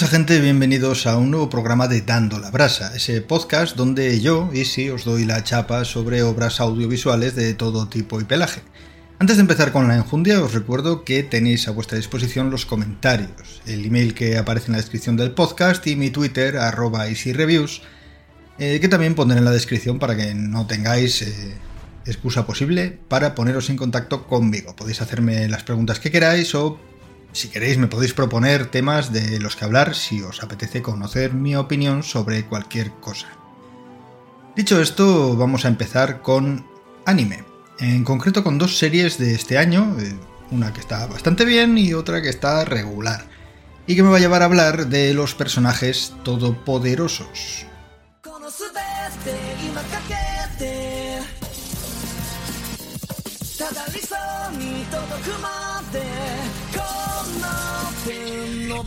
¿Qué pasa gente? Bienvenidos a un nuevo programa de Dando la Brasa, ese podcast donde yo, y sí, os doy la chapa sobre obras audiovisuales de todo tipo y pelaje. Antes de empezar con la enjundia, os recuerdo que tenéis a vuestra disposición los comentarios, el email que aparece en la descripción del podcast y mi Twitter, arroba easyreviews, eh, que también pondré en la descripción para que no tengáis eh, excusa posible para poneros en contacto conmigo. Podéis hacerme las preguntas que queráis o si queréis me podéis proponer temas de los que hablar si os apetece conocer mi opinión sobre cualquier cosa. Dicho esto, vamos a empezar con anime. En concreto con dos series de este año, eh, una que está bastante bien y otra que está regular. Y que me va a llevar a hablar de los personajes todopoderosos.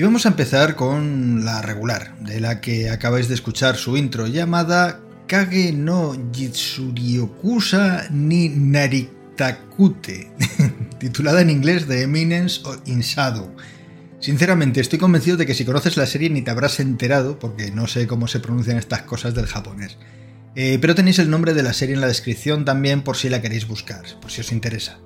Y vamos a empezar con la regular, de la que acabáis de escuchar su intro, llamada Kage no Jitsuryokusa ni Naritakute, titulada en inglés The Eminence in Shadow. Sinceramente, estoy convencido de que si conoces la serie ni te habrás enterado, porque no sé cómo se pronuncian estas cosas del japonés. Eh, pero tenéis el nombre de la serie en la descripción también por si la queréis buscar, por si os interesa.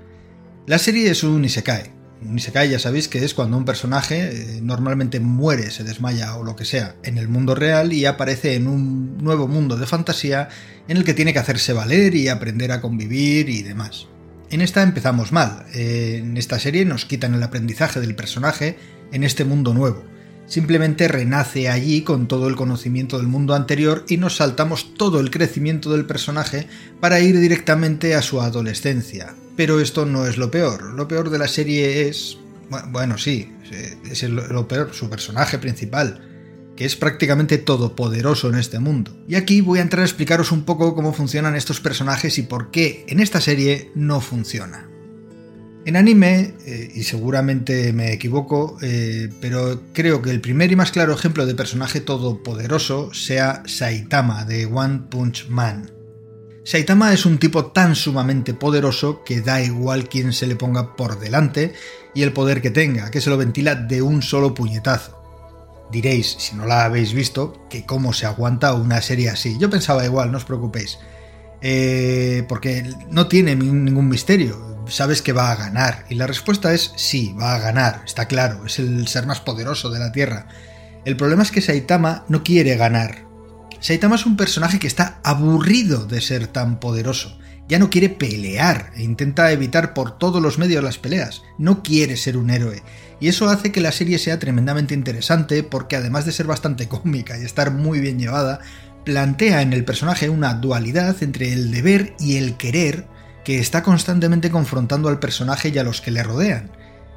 La serie es un isekai, un Isekai ya sabéis que es cuando un personaje eh, normalmente muere, se desmaya o lo que sea en el mundo real y aparece en un nuevo mundo de fantasía en el que tiene que hacerse valer y aprender a convivir y demás. En esta empezamos mal. Eh, en esta serie nos quitan el aprendizaje del personaje en este mundo nuevo. Simplemente renace allí con todo el conocimiento del mundo anterior y nos saltamos todo el crecimiento del personaje para ir directamente a su adolescencia, pero esto no es lo peor. Lo peor de la serie es. Bueno, sí, es lo peor, su personaje principal, que es prácticamente todopoderoso en este mundo. Y aquí voy a entrar a explicaros un poco cómo funcionan estos personajes y por qué en esta serie no funciona. En anime, eh, y seguramente me equivoco, eh, pero creo que el primer y más claro ejemplo de personaje todopoderoso sea Saitama de One Punch Man. Saitama es un tipo tan sumamente poderoso que da igual quién se le ponga por delante y el poder que tenga, que se lo ventila de un solo puñetazo. Diréis, si no la habéis visto, que cómo se aguanta una serie así. Yo pensaba igual, no os preocupéis. Eh, porque no tiene ningún misterio. Sabes que va a ganar. Y la respuesta es sí, va a ganar. Está claro, es el ser más poderoso de la Tierra. El problema es que Saitama no quiere ganar. Saitama es un personaje que está aburrido de ser tan poderoso Ya no quiere pelear e intenta evitar por todos los medios las peleas. No quiere ser un héroe. Y eso hace que la serie sea tremendamente interesante porque además de ser bastante cómica y estar muy bien llevada, plantea en el personaje una dualidad entre el deber y el querer que está constantemente confrontando al personaje y a los que le rodean.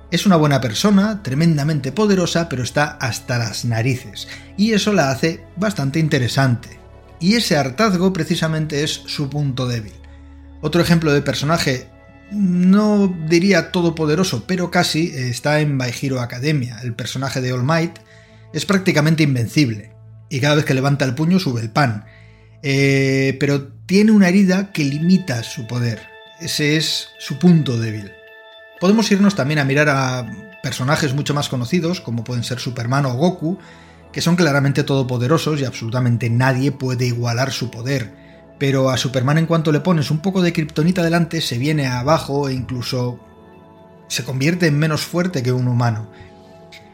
Es una buena persona, tremendamente poderosa, pero está hasta las narices, y eso la hace bastante interesante. Y ese hartazgo precisamente es su punto débil. Otro ejemplo de personaje, no diría todopoderoso, pero casi, está en My Hero Academia. El personaje de All Might es prácticamente invencible, y cada vez que levanta el puño sube el pan. Eh, pero tiene una herida que limita su poder. Ese es su punto débil. Podemos irnos también a mirar a personajes mucho más conocidos, como pueden ser Superman o Goku, que son claramente todopoderosos y absolutamente nadie puede igualar su poder. Pero a Superman en cuanto le pones un poco de kriptonita delante se viene abajo e incluso se convierte en menos fuerte que un humano.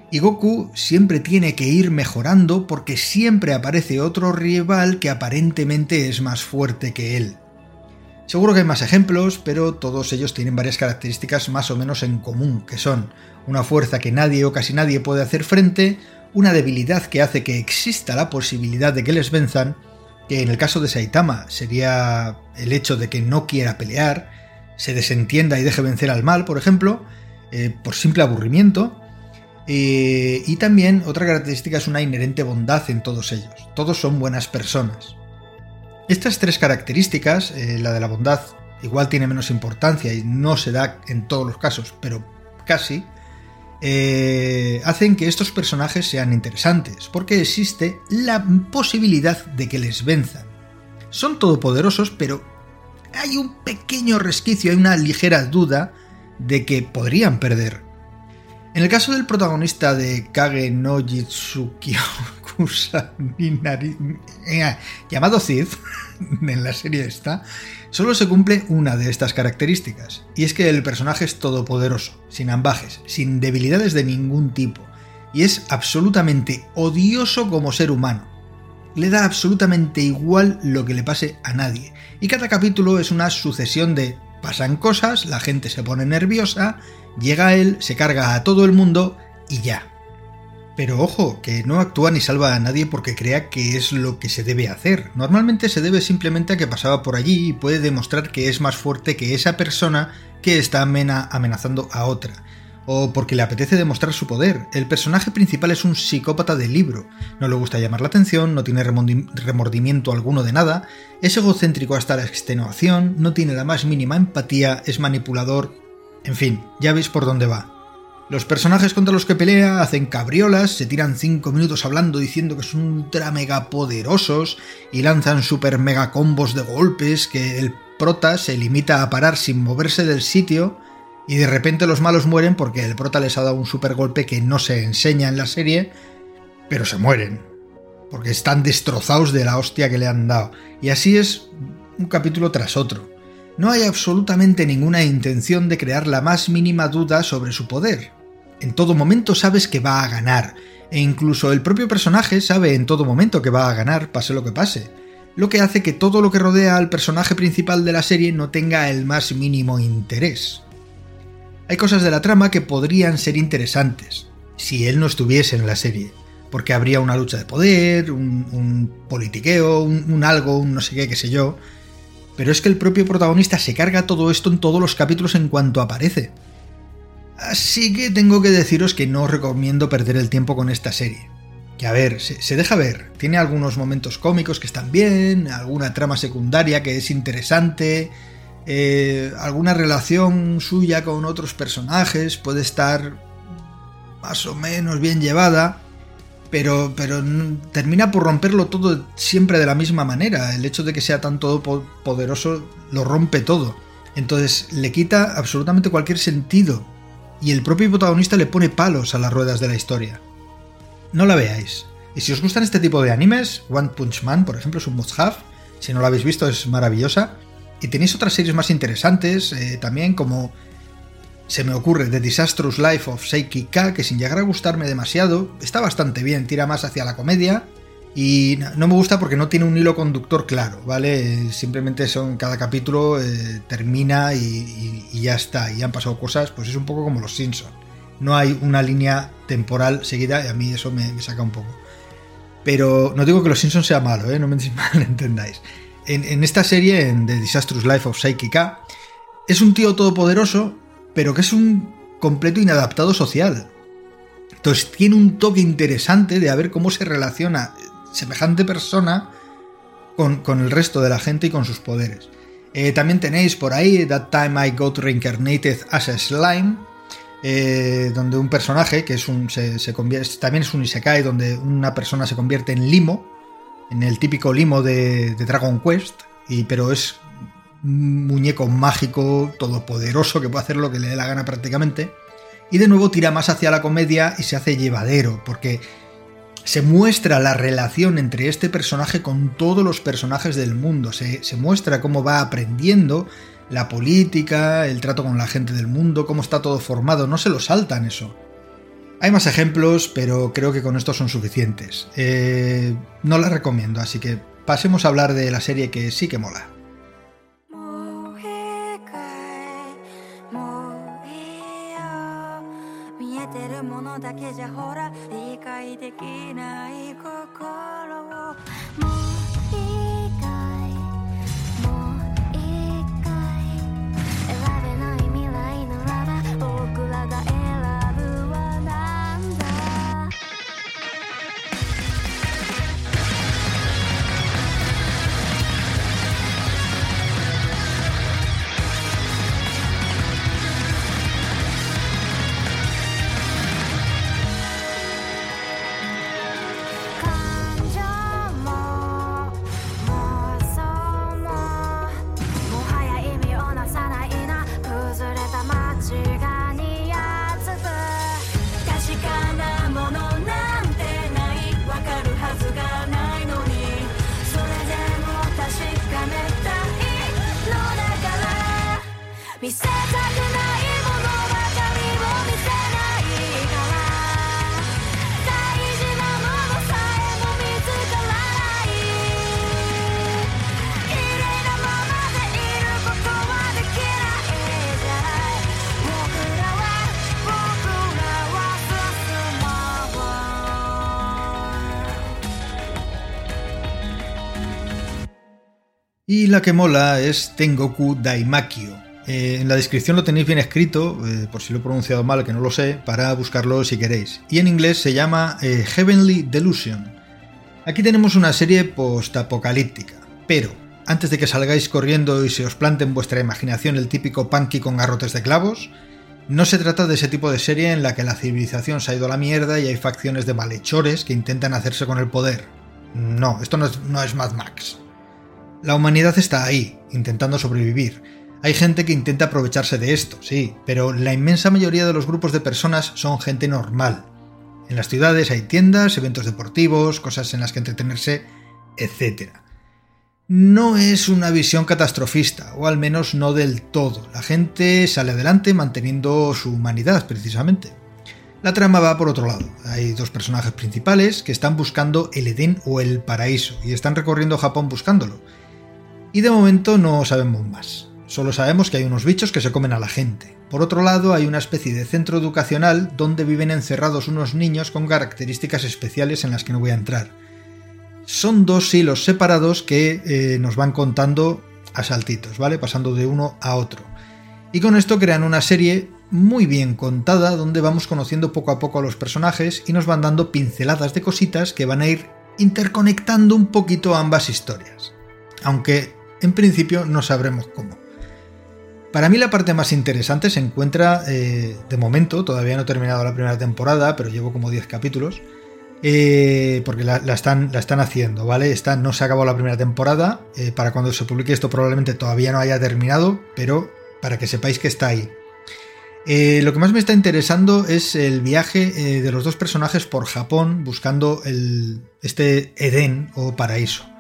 Y Goku siempre tiene que ir mejorando porque siempre aparece otro rival que aparentemente es más fuerte que él. Seguro que hay más ejemplos, pero todos ellos tienen varias características más o menos en común, que son una fuerza que nadie o casi nadie puede hacer frente, una debilidad que hace que exista la posibilidad de que les venzan, que en el caso de Saitama sería el hecho de que no quiera pelear, se desentienda y deje vencer al mal, por ejemplo, eh, por simple aburrimiento, eh, y también otra característica es una inherente bondad en todos ellos. Todos son buenas personas. Estas tres características, eh, la de la bondad igual tiene menos importancia y no se da en todos los casos, pero casi, eh, hacen que estos personajes sean interesantes, porque existe la posibilidad de que les venzan. Son todopoderosos, pero hay un pequeño resquicio, hay una ligera duda de que podrían perder. En el caso del protagonista de Kage no Jitsuki eh, llamado Cid, en la serie esta, solo se cumple una de estas características, y es que el personaje es todopoderoso, sin ambajes, sin debilidades de ningún tipo, y es absolutamente odioso como ser humano. Le da absolutamente igual lo que le pase a nadie, y cada capítulo es una sucesión de pasan cosas, la gente se pone nerviosa, llega él, se carga a todo el mundo y ya. Pero ojo, que no actúa ni salva a nadie porque crea que es lo que se debe hacer. Normalmente se debe simplemente a que pasaba por allí y puede demostrar que es más fuerte que esa persona que está amenazando a otra. O porque le apetece demostrar su poder. El personaje principal es un psicópata de libro. No le gusta llamar la atención, no tiene remordimiento alguno de nada, es egocéntrico hasta la extenuación, no tiene la más mínima empatía, es manipulador. En fin, ya veis por dónde va. Los personajes contra los que pelea hacen cabriolas, se tiran 5 minutos hablando diciendo que son ultra mega poderosos y lanzan super mega combos de golpes que el prota se limita a parar sin moverse del sitio y de repente los malos mueren porque el prota les ha dado un super golpe que no se enseña en la serie, pero se mueren. Porque están destrozados de la hostia que le han dado. Y así es un capítulo tras otro no hay absolutamente ninguna intención de crear la más mínima duda sobre su poder. En todo momento sabes que va a ganar, e incluso el propio personaje sabe en todo momento que va a ganar, pase lo que pase, lo que hace que todo lo que rodea al personaje principal de la serie no tenga el más mínimo interés. Hay cosas de la trama que podrían ser interesantes, si él no estuviese en la serie, porque habría una lucha de poder, un, politiqueo, un, un algo, un no sé qué, qué sé yo, pero es que el propio protagonista se carga todo esto en todos los capítulos en cuanto aparece. Así que tengo que deciros que no os recomiendo perder el tiempo con esta serie. Que a ver, se, deja ver, tiene algunos momentos cómicos que están bien, alguna trama secundaria que es interesante, eh, alguna relación suya con otros personajes puede estar más o menos bien llevada, pero, pero termina por romperlo todo siempre de la misma manera. El hecho de que sea tan todopoderoso lo rompe todo. Entonces le quita absolutamente cualquier sentido. Y el propio protagonista le pone palos a las ruedas de la historia. No la veáis. Y si os gustan este tipo de animes, One Punch Man, por ejemplo, es un must-have. Si no lo habéis visto, es maravillosa. Y tenéis otras series más interesantes, eh, también como se me ocurre The Disastrous Life of Seiki K, que sin llegar a gustarme demasiado, está bastante bien, tira más hacia la comedia, Y no me gusta porque no tiene un hilo conductor claro, ¿vale? Simplemente son cada capítulo eh, termina y, ya está, y han pasado cosas, pues es un poco como los Simpsons. No hay una línea temporal seguida y a mí eso me, saca un poco. Pero no digo que los Simpsons sea malo, ¿eh? No me entendáis. En, esta serie, en The Disastrous Life of Psychica, es un tío todopoderoso, pero que es un completo inadaptado social. Entonces tiene un toque interesante de a ver cómo se relaciona semejante persona con, el resto de la gente y con sus poderes. Eh, también tenéis por ahí That Time I Got Reincarnated as a Slime, eh, donde un personaje que es un, se, convierte, también es un Isekai, donde una persona se convierte en limo, en el típico limo de, Dragon Quest, y, pero es muñeco mágico, todopoderoso, que puede hacer lo que le dé la gana prácticamente. Y de nuevo tira más hacia la comedia y se hace llevadero, porque se muestra la relación entre este personaje con todos los personajes del mundo, se, muestra cómo va aprendiendo la política, el trato con la gente del mundo, cómo está todo formado, no se lo saltan eso. Hay más ejemplos, pero creo que con estos son suficientes. Eh, no la recomiendo, así que pasemos a hablar de la serie que sí que mola. れるものだけじゃほら理解できない心を Y la que mola es Tengoku Daimakyo, Eh, en la descripción lo tenéis bien escrito, eh, por si lo he pronunciado mal, que no lo sé, para buscarlo si queréis. Y en inglés se llama eh, Heavenly Delusion. Aquí tenemos una serie post-apocalíptica, pero antes de que salgáis corriendo y se os plante en vuestra imaginación el típico punky con garrotes de clavos, no se trata de ese tipo de serie en la que la civilización se ha ido a la mierda y hay facciones de malhechores que intentan hacerse con el poder. No, esto no es, no es Mad Max. La humanidad está ahí, intentando sobrevivir, hay gente que intenta aprovecharse de esto, sí, pero la inmensa mayoría de los grupos de personas son gente normal. En las ciudades hay tiendas, eventos deportivos, cosas en las que entretenerse, etc. No es una visión catastrofista, o al menos no del todo. La gente sale adelante manteniendo su humanidad, precisamente. La trama va por otro lado. Hay dos personajes principales que están buscando el Edén o el paraíso y están recorriendo Japón buscándolo. Y de momento no sabemos más. Solo sabemos que hay unos bichos que se comen a la gente. Por otro lado, hay una especie de centro educacional donde viven encerrados unos niños con características especiales en las que no voy a entrar. Son dos hilos separados que eh, nos van contando a saltitos, ¿vale? Pasando de uno a otro. Y con esto crean una serie muy bien contada donde vamos conociendo poco a poco a los personajes y nos van dando pinceladas de cositas que van a ir interconectando un poquito ambas historias. Aunque en principio no sabremos cómo. Para mí la parte más interesante se encuentra, eh, de momento, todavía no he terminado la primera temporada, pero llevo como 10 capítulos, eh, porque la, están, haciendo, ¿vale? no se acabado la primera temporada, eh, para cuando se publique esto probablemente todavía no haya terminado, pero para que sepáis que está ahí. lo que más me está interesando es el viaje de los dos personajes por Japón buscando este Edén o paraíso.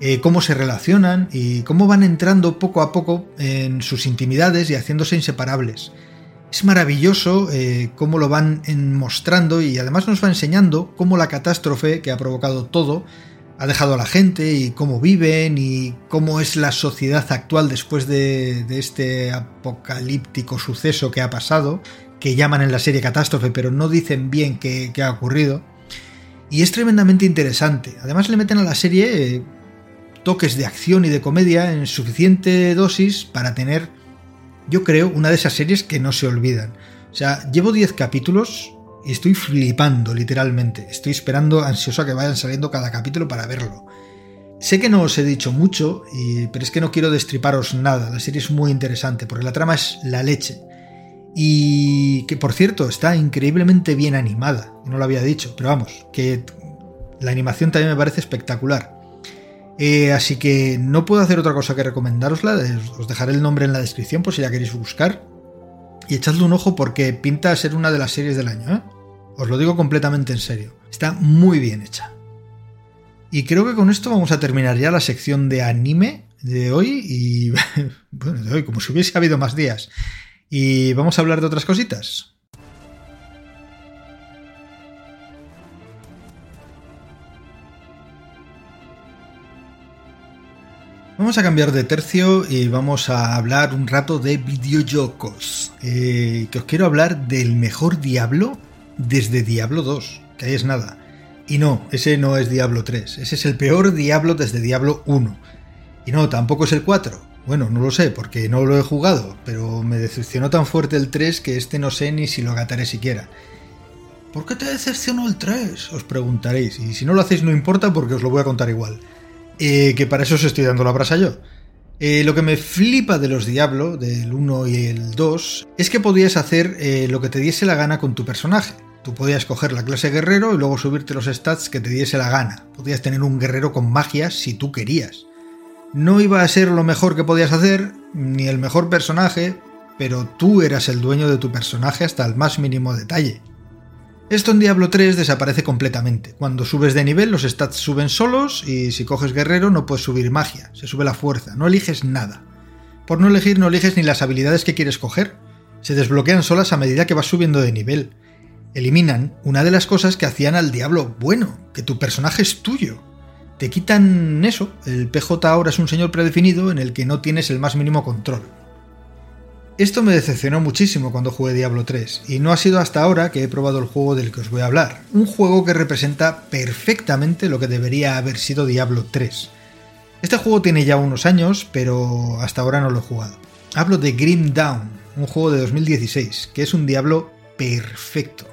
Eh, cómo se relacionan y cómo van entrando poco a poco en sus intimidades y haciéndose inseparables. Es maravilloso eh, cómo lo van mostrando y además nos va enseñando cómo la catástrofe que ha provocado todo ha dejado a la gente y cómo viven y cómo es la sociedad actual después de, este apocalíptico suceso que ha pasado, que llaman en la serie catástrofe, pero no dicen bien qué, ha ocurrido. Y es tremendamente interesante. Además le meten a la serie eh, toques de acción y de comedia en suficiente dosis para tener, yo creo, una de esas series que no se olvidan. O sea, llevo 10 capítulos y estoy flipando, literalmente. Estoy esperando ansioso a que vayan saliendo cada capítulo para verlo. Sé que no os he dicho mucho, pero es que no quiero destriparos nada. La serie es muy interesante porque la trama es la leche. Y que por cierto está increíblemente bien animada. No lo había dicho, pero vamos, que la animación también me parece espectacular. Eh, así que no puedo hacer otra cosa que recomendarosla. Os dejaré el nombre en la descripción por si la queréis buscar. Y echadle un ojo porque pinta a ser una de las series del año. ¿eh? Os lo digo completamente en serio. Está muy bien hecha. Y creo que con esto vamos a terminar ya la sección de anime de hoy y bueno, de hoy, como si hubiese habido más días. Y vamos a hablar de otras cositas. Vamos a cambiar de tercio y vamos a hablar un rato de videojuegos. Eh, que os quiero hablar del mejor Diablo desde Diablo 2, que ahí es nada. Y no, ese no es Diablo 3, ese es el peor Diablo desde Diablo 1. Y no, tampoco es el 4. Bueno, no lo sé, porque no lo he jugado, pero me decepcionó tan fuerte el 3 que este no sé ni si lo gataré siquiera. ¿Por qué te decepcionó el 3? Os preguntaréis, y si no lo hacéis no importa porque os lo voy a contar igual. Eh, que para eso os estoy dando la brasa yo. Eh, lo que me flipa de los Diablo, del 1 y el 2, es que podías hacer eh, lo que te diese la gana con tu personaje. Tú podías coger la clase guerrero y luego subirte los stats que te diese la gana. Podías tener un guerrero con magias si tú querías. No iba a ser lo mejor que podías hacer, ni el mejor personaje, pero tú eras el dueño de tu personaje hasta el más mínimo detalle. Esto en Diablo 3 desaparece completamente. Cuando subes de nivel los stats suben solos y si coges guerrero no puedes subir magia, se sube la fuerza, no eliges nada. Por no elegir no eliges ni las habilidades que quieres coger. Se desbloquean solas a medida que vas subiendo de nivel eliminan una de las cosas que hacían al diablo bueno, que tu personaje es tuyo. Te quitan eso, el PJ ahora es un señor predefinido en el que no tienes el más mínimo control. Esto me decepcionó muchísimo cuando jugué Diablo 3, y no ha sido hasta ahora que he probado el juego del que os voy a hablar, un juego que representa perfectamente lo que debería haber sido Diablo 3. Este juego tiene ya unos años, pero hasta ahora no lo he jugado. Hablo de Grim Dawn, un juego de 2016, que es un Diablo perfecto.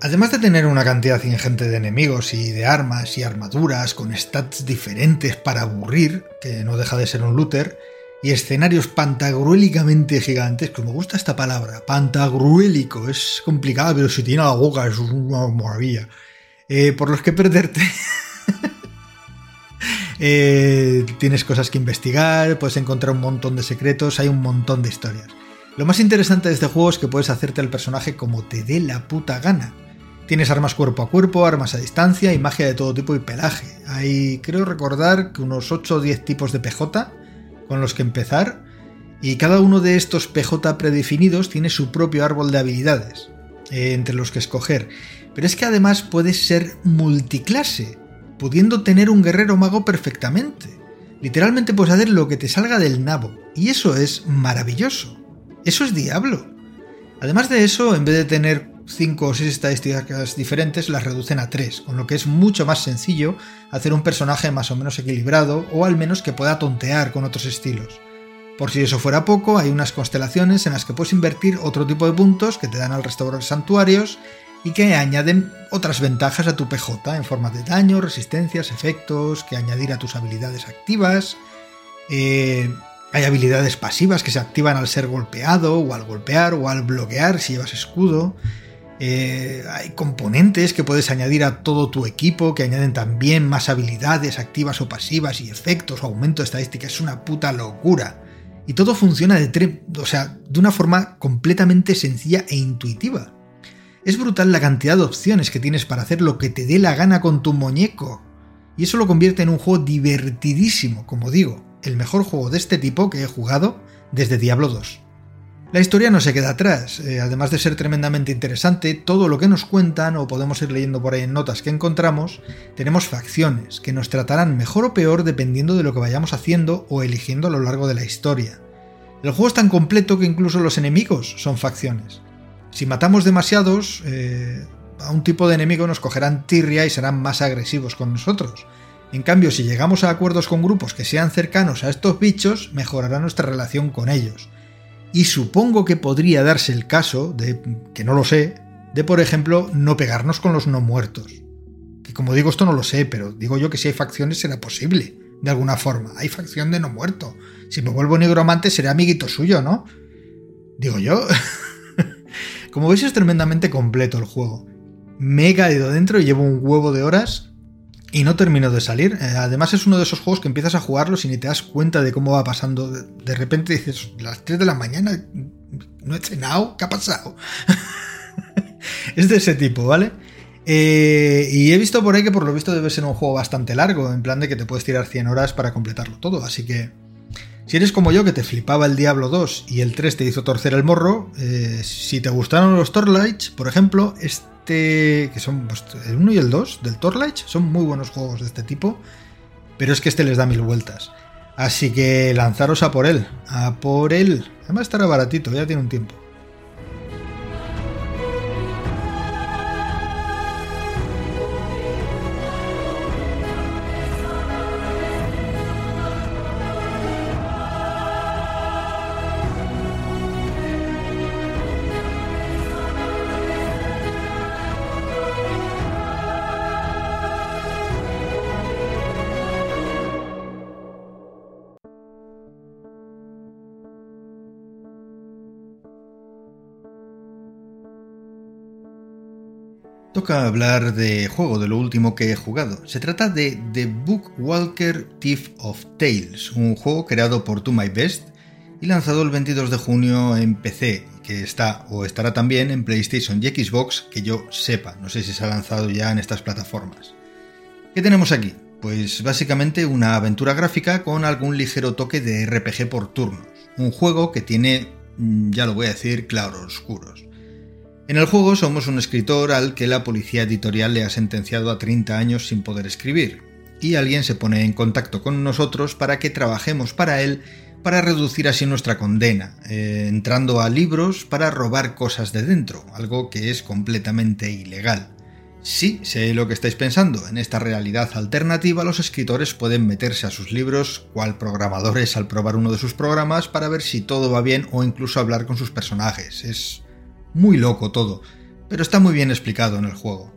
Además de tener una cantidad ingente de enemigos y de armas y armaduras con stats diferentes para aburrir, que no deja de ser un looter, y escenarios pantagruélicamente gigantes, que me gusta esta palabra, pantagruélico, es complicado, pero si tiene la boca es una maravilla, eh, por los que perderte. Eh, tienes cosas que investigar, puedes encontrar un montón de secretos, hay un montón de historias. Lo más interesante de este juego es que puedes hacerte al personaje como te dé la puta gana. Tienes armas cuerpo a cuerpo, armas a distancia y magia de todo tipo y pelaje. Hay, creo recordar, que unos 8 o 10 tipos de PJ con los que empezar, y cada uno de estos PJ predefinidos tiene su propio árbol de habilidades, eh, entre los que escoger. Pero es que además puedes ser multiclase, pudiendo tener un guerrero mago perfectamente. Literalmente puedes hacer lo que te salga del nabo, y eso es maravilloso. Eso es diablo. Además de eso, en vez de tener 5 o 6 estadísticas diferentes las reducen a 3, con lo que es mucho más sencillo hacer un personaje más o menos equilibrado o al menos que pueda tontear con otros estilos. Por si eso fuera poco, hay unas constelaciones en las que puedes invertir otro tipo de puntos que te dan al restaurar santuarios y que añaden otras ventajas a tu PJ en forma de daño, resistencias, efectos, que añadir a tus habilidades activas. Eh, hay habilidades pasivas que se activan al ser golpeado o al golpear o al bloquear si llevas escudo. Eh, hay componentes que puedes añadir a todo tu equipo que añaden también más habilidades activas o pasivas y efectos o aumento de estadística. Es una puta locura. Y todo funciona de, o sea, de una forma completamente sencilla e intuitiva. Es brutal la cantidad de opciones que tienes para hacer lo que te dé la gana con tu muñeco. Y eso lo convierte en un juego divertidísimo, como digo, el mejor juego de este tipo que he jugado desde Diablo 2. La historia no se queda atrás, eh, además de ser tremendamente interesante, todo lo que nos cuentan o podemos ir leyendo por ahí en notas que encontramos, tenemos facciones que nos tratarán mejor o peor dependiendo de lo que vayamos haciendo o eligiendo a lo largo de la historia. El juego es tan completo que incluso los enemigos son facciones. Si matamos demasiados, eh, a un tipo de enemigo nos cogerán tirria y serán más agresivos con nosotros. En cambio, si llegamos a acuerdos con grupos que sean cercanos a estos bichos, mejorará nuestra relación con ellos y supongo que podría darse el caso de, que no lo sé, de por ejemplo no pegarnos con los no muertos. Que como digo esto no lo sé, pero digo yo que si hay facciones será posible, de alguna forma. Hay facción de no muerto. Si me vuelvo negromante seré amiguito suyo, ¿no? Digo yo. como veis es tremendamente completo el juego. Me he caído dentro y llevo un huevo de horas y no termino de salir. Eh, además es uno de esos juegos que empiezas a jugarlos y ni te das cuenta de cómo va pasando. De repente dices, las 3 de la mañana, no he cenado, ¿qué ha pasado? es de ese tipo, ¿vale? Eh, y he visto por ahí que por lo visto debe ser un juego bastante largo, en plan de que te puedes tirar 100 horas para completarlo todo, así que... Si eres como yo que te flipaba el Diablo 2 y el 3 te hizo torcer el morro, eh, si te gustaron los Torlights, por ejemplo, este que son pues, el 1 y el 2 del Torlight, son muy buenos juegos de este tipo, pero es que este les da mil vueltas. Así que lanzaros a por él, a por él. Además estará baratito, ya tiene un tiempo. Toca hablar de juego, de lo último que he jugado. Se trata de The Bookwalker Thief of Tales, un juego creado por To My Best y lanzado el 22 de junio en PC, que está o estará también en PlayStation y Xbox, que yo sepa, no sé si se ha lanzado ya en estas plataformas. ¿Qué tenemos aquí? Pues básicamente una aventura gráfica con algún ligero toque de RPG por turnos, un juego que tiene, mm, ya lo voy a decir, claros oscuros. En el juego somos un escritor al que la policía editorial le ha sentenciado a 30 años sin poder escribir, y alguien se pone en contacto con nosotros para que trabajemos para él para reducir así nuestra condena, eh, entrando a libros para robar cosas de dentro, algo que es completamente ilegal. Sí, sé lo que estáis pensando, en esta realidad alternativa los escritores pueden meterse a sus libros cual programadores al probar uno de sus programas para ver si todo va bien o incluso hablar con sus personajes. Es muy loco todo, pero está muy bien explicado en el juego.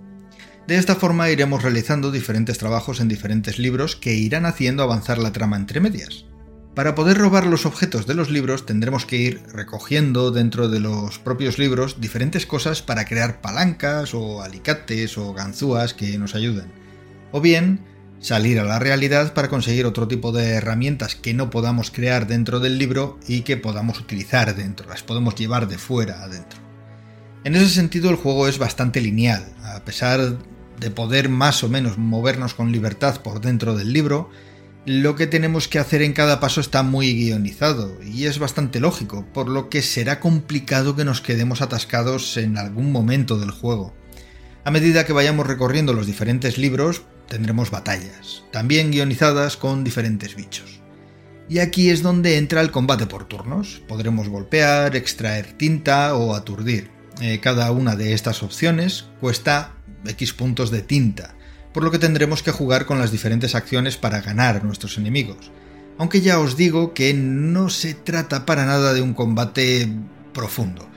De esta forma iremos realizando diferentes trabajos en diferentes libros que irán haciendo avanzar la trama entre medias. Para poder robar los objetos de los libros tendremos que ir recogiendo dentro de los propios libros diferentes cosas para crear palancas o alicates o ganzúas que nos ayuden. O bien, salir a la realidad para conseguir otro tipo de herramientas que no podamos crear dentro del libro y que podamos utilizar dentro, las podemos llevar de fuera adentro. En ese sentido el juego es bastante lineal, a pesar de poder más o menos movernos con libertad por dentro del libro, lo que tenemos que hacer en cada paso está muy guionizado y es bastante lógico, por lo que será complicado que nos quedemos atascados en algún momento del juego. A medida que vayamos recorriendo los diferentes libros, tendremos batallas, también guionizadas con diferentes bichos. Y aquí es donde entra el combate por turnos. Podremos golpear, extraer tinta o aturdir. Eh, cada una de estas opciones cuesta X puntos de tinta, por lo que tendremos que jugar con las diferentes acciones para ganar a nuestros enemigos. Aunque ya os digo que no se trata para nada de un combate profundo,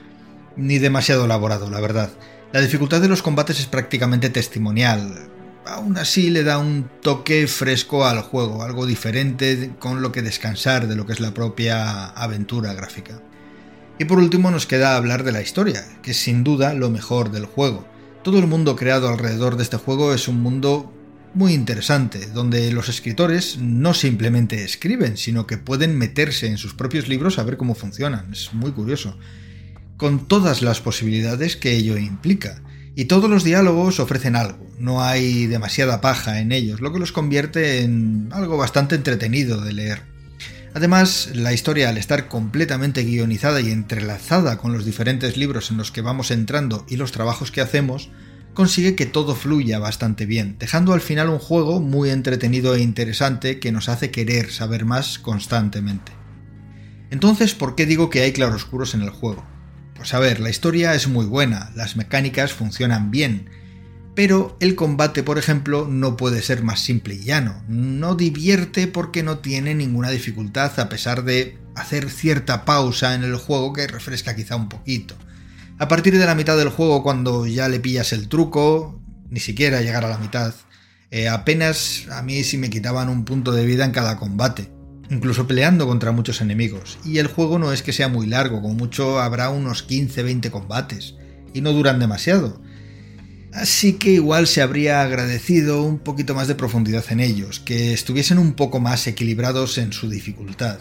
ni demasiado elaborado, la verdad. La dificultad de los combates es prácticamente testimonial. Aún así le da un toque fresco al juego, algo diferente con lo que descansar de lo que es la propia aventura gráfica. Y por último nos queda hablar de la historia, que es sin duda lo mejor del juego. Todo el mundo creado alrededor de este juego es un mundo muy interesante, donde los escritores no simplemente escriben, sino que pueden meterse en sus propios libros a ver cómo funcionan. Es muy curioso. Con todas las posibilidades que ello implica. Y todos los diálogos ofrecen algo, no hay demasiada paja en ellos, lo que los convierte en algo bastante entretenido de leer. Además, la historia al estar completamente guionizada y entrelazada con los diferentes libros en los que vamos entrando y los trabajos que hacemos, consigue que todo fluya bastante bien, dejando al final un juego muy entretenido e interesante que nos hace querer saber más constantemente. Entonces, ¿por qué digo que hay claroscuros en el juego? Pues a ver, la historia es muy buena, las mecánicas funcionan bien, pero el combate, por ejemplo, no puede ser más simple y llano. No divierte porque no tiene ninguna dificultad a pesar de hacer cierta pausa en el juego que refresca quizá un poquito. A partir de la mitad del juego, cuando ya le pillas el truco, ni siquiera llegar a la mitad, eh, apenas a mí sí me quitaban un punto de vida en cada combate, incluso peleando contra muchos enemigos. Y el juego no es que sea muy largo, como mucho habrá unos 15-20 combates, y no duran demasiado. Así que igual se habría agradecido un poquito más de profundidad en ellos, que estuviesen un poco más equilibrados en su dificultad.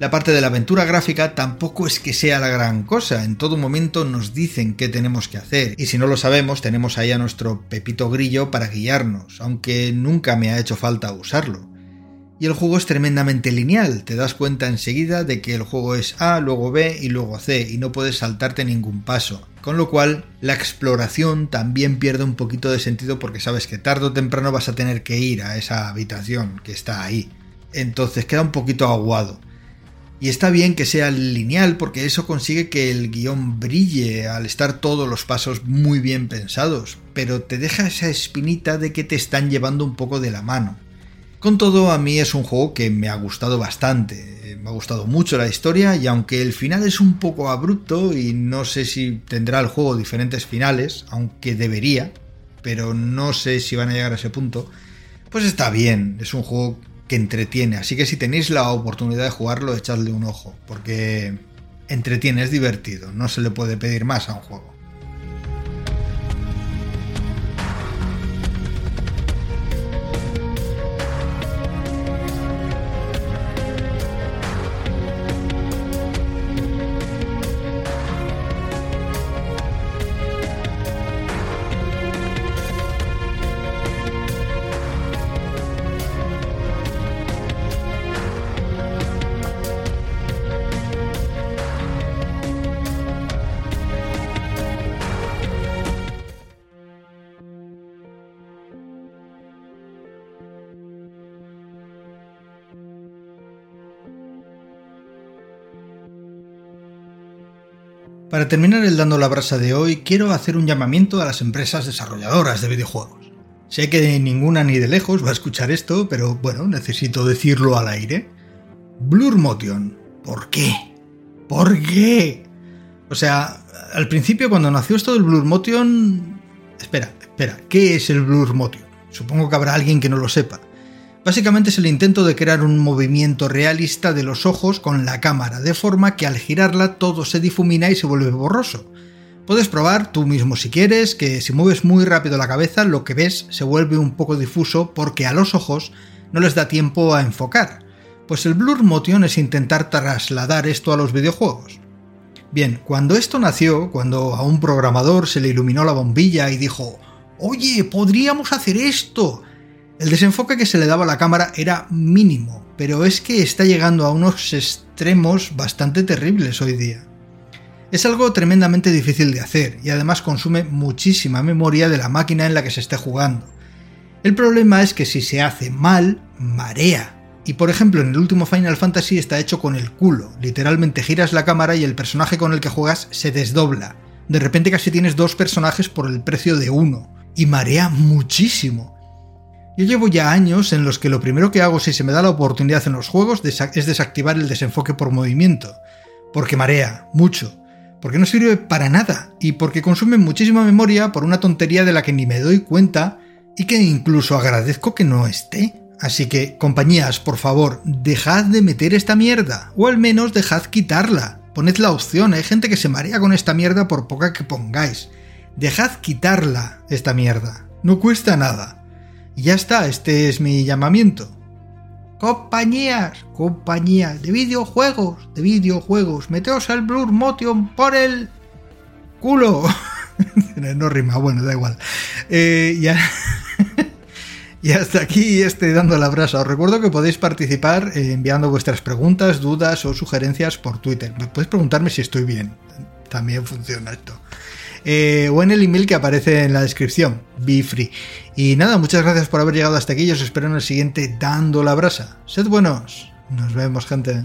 La parte de la aventura gráfica tampoco es que sea la gran cosa, en todo momento nos dicen qué tenemos que hacer, y si no lo sabemos tenemos ahí a nuestro Pepito Grillo para guiarnos, aunque nunca me ha hecho falta usarlo. Y el juego es tremendamente lineal, te das cuenta enseguida de que el juego es A, luego B y luego C, y no puedes saltarte ningún paso. Con lo cual, la exploración también pierde un poquito de sentido porque sabes que tarde o temprano vas a tener que ir a esa habitación que está ahí. Entonces queda un poquito aguado. Y está bien que sea lineal porque eso consigue que el guion brille al estar todos los pasos muy bien pensados, pero te deja esa espinita de que te están llevando un poco de la mano. Con todo, a mí es un juego que me ha gustado bastante. Me ha gustado mucho la historia y aunque el final es un poco abrupto y no sé si tendrá el juego diferentes finales, aunque debería, pero no sé si van a llegar a ese punto, pues está bien. Es un juego que entretiene. Así que si tenéis la oportunidad de jugarlo, echadle un ojo, porque entretiene, es divertido. No se le puede pedir más a un juego. Para terminar el dando la brasa de hoy, quiero hacer un llamamiento a las empresas desarrolladoras de videojuegos. Sé que ninguna ni de lejos va a escuchar esto, pero bueno, necesito decirlo al aire. Blur Motion. ¿Por qué? ¿Por qué? O sea, al principio cuando nació esto del Blur Motion... Espera, espera, ¿qué es el Blur Motion? Supongo que habrá alguien que no lo sepa. Básicamente es el intento de crear un movimiento realista de los ojos con la cámara, de forma que al girarla todo se difumina y se vuelve borroso. Puedes probar tú mismo si quieres que si mueves muy rápido la cabeza lo que ves se vuelve un poco difuso porque a los ojos no les da tiempo a enfocar. Pues el Blur Motion es intentar trasladar esto a los videojuegos. Bien, cuando esto nació, cuando a un programador se le iluminó la bombilla y dijo, oye, podríamos hacer esto, el desenfoque que se le daba a la cámara era mínimo, pero es que está llegando a unos extremos bastante terribles hoy día. Es algo tremendamente difícil de hacer y además consume muchísima memoria de la máquina en la que se esté jugando. El problema es que si se hace mal, marea. Y por ejemplo, en el último Final Fantasy está hecho con el culo. Literalmente giras la cámara y el personaje con el que juegas se desdobla. De repente casi tienes dos personajes por el precio de uno. Y marea muchísimo. Yo llevo ya años en los que lo primero que hago si se me da la oportunidad en los juegos es desactivar el desenfoque por movimiento, porque marea mucho, porque no sirve para nada y porque consume muchísima memoria por una tontería de la que ni me doy cuenta y que incluso agradezco que no esté. Así que, compañías, por favor, dejad de meter esta mierda, o al menos dejad quitarla. Poned la opción, hay gente que se marea con esta mierda por poca que pongáis. Dejad quitarla, esta mierda. No cuesta nada. Y ya está, este es mi llamamiento. Compañías, compañías de videojuegos, de videojuegos, meteos al Blur Motion por el culo. no rima, bueno, da igual. Eh. Y hasta aquí este Dando la Brasa. Os recuerdo que podéis participar eh, enviando vuestras preguntas, dudas o sugerencias por Twitter. Podéis preguntarme si estoy bien. También funciona esto. Eh, o en el email que aparece en la descripción, be free. Y nada, muchas gracias por haber llegado hasta aquí. Os espero en el siguiente Dando la Brasa. Sed buenos. Nos vemos, gente.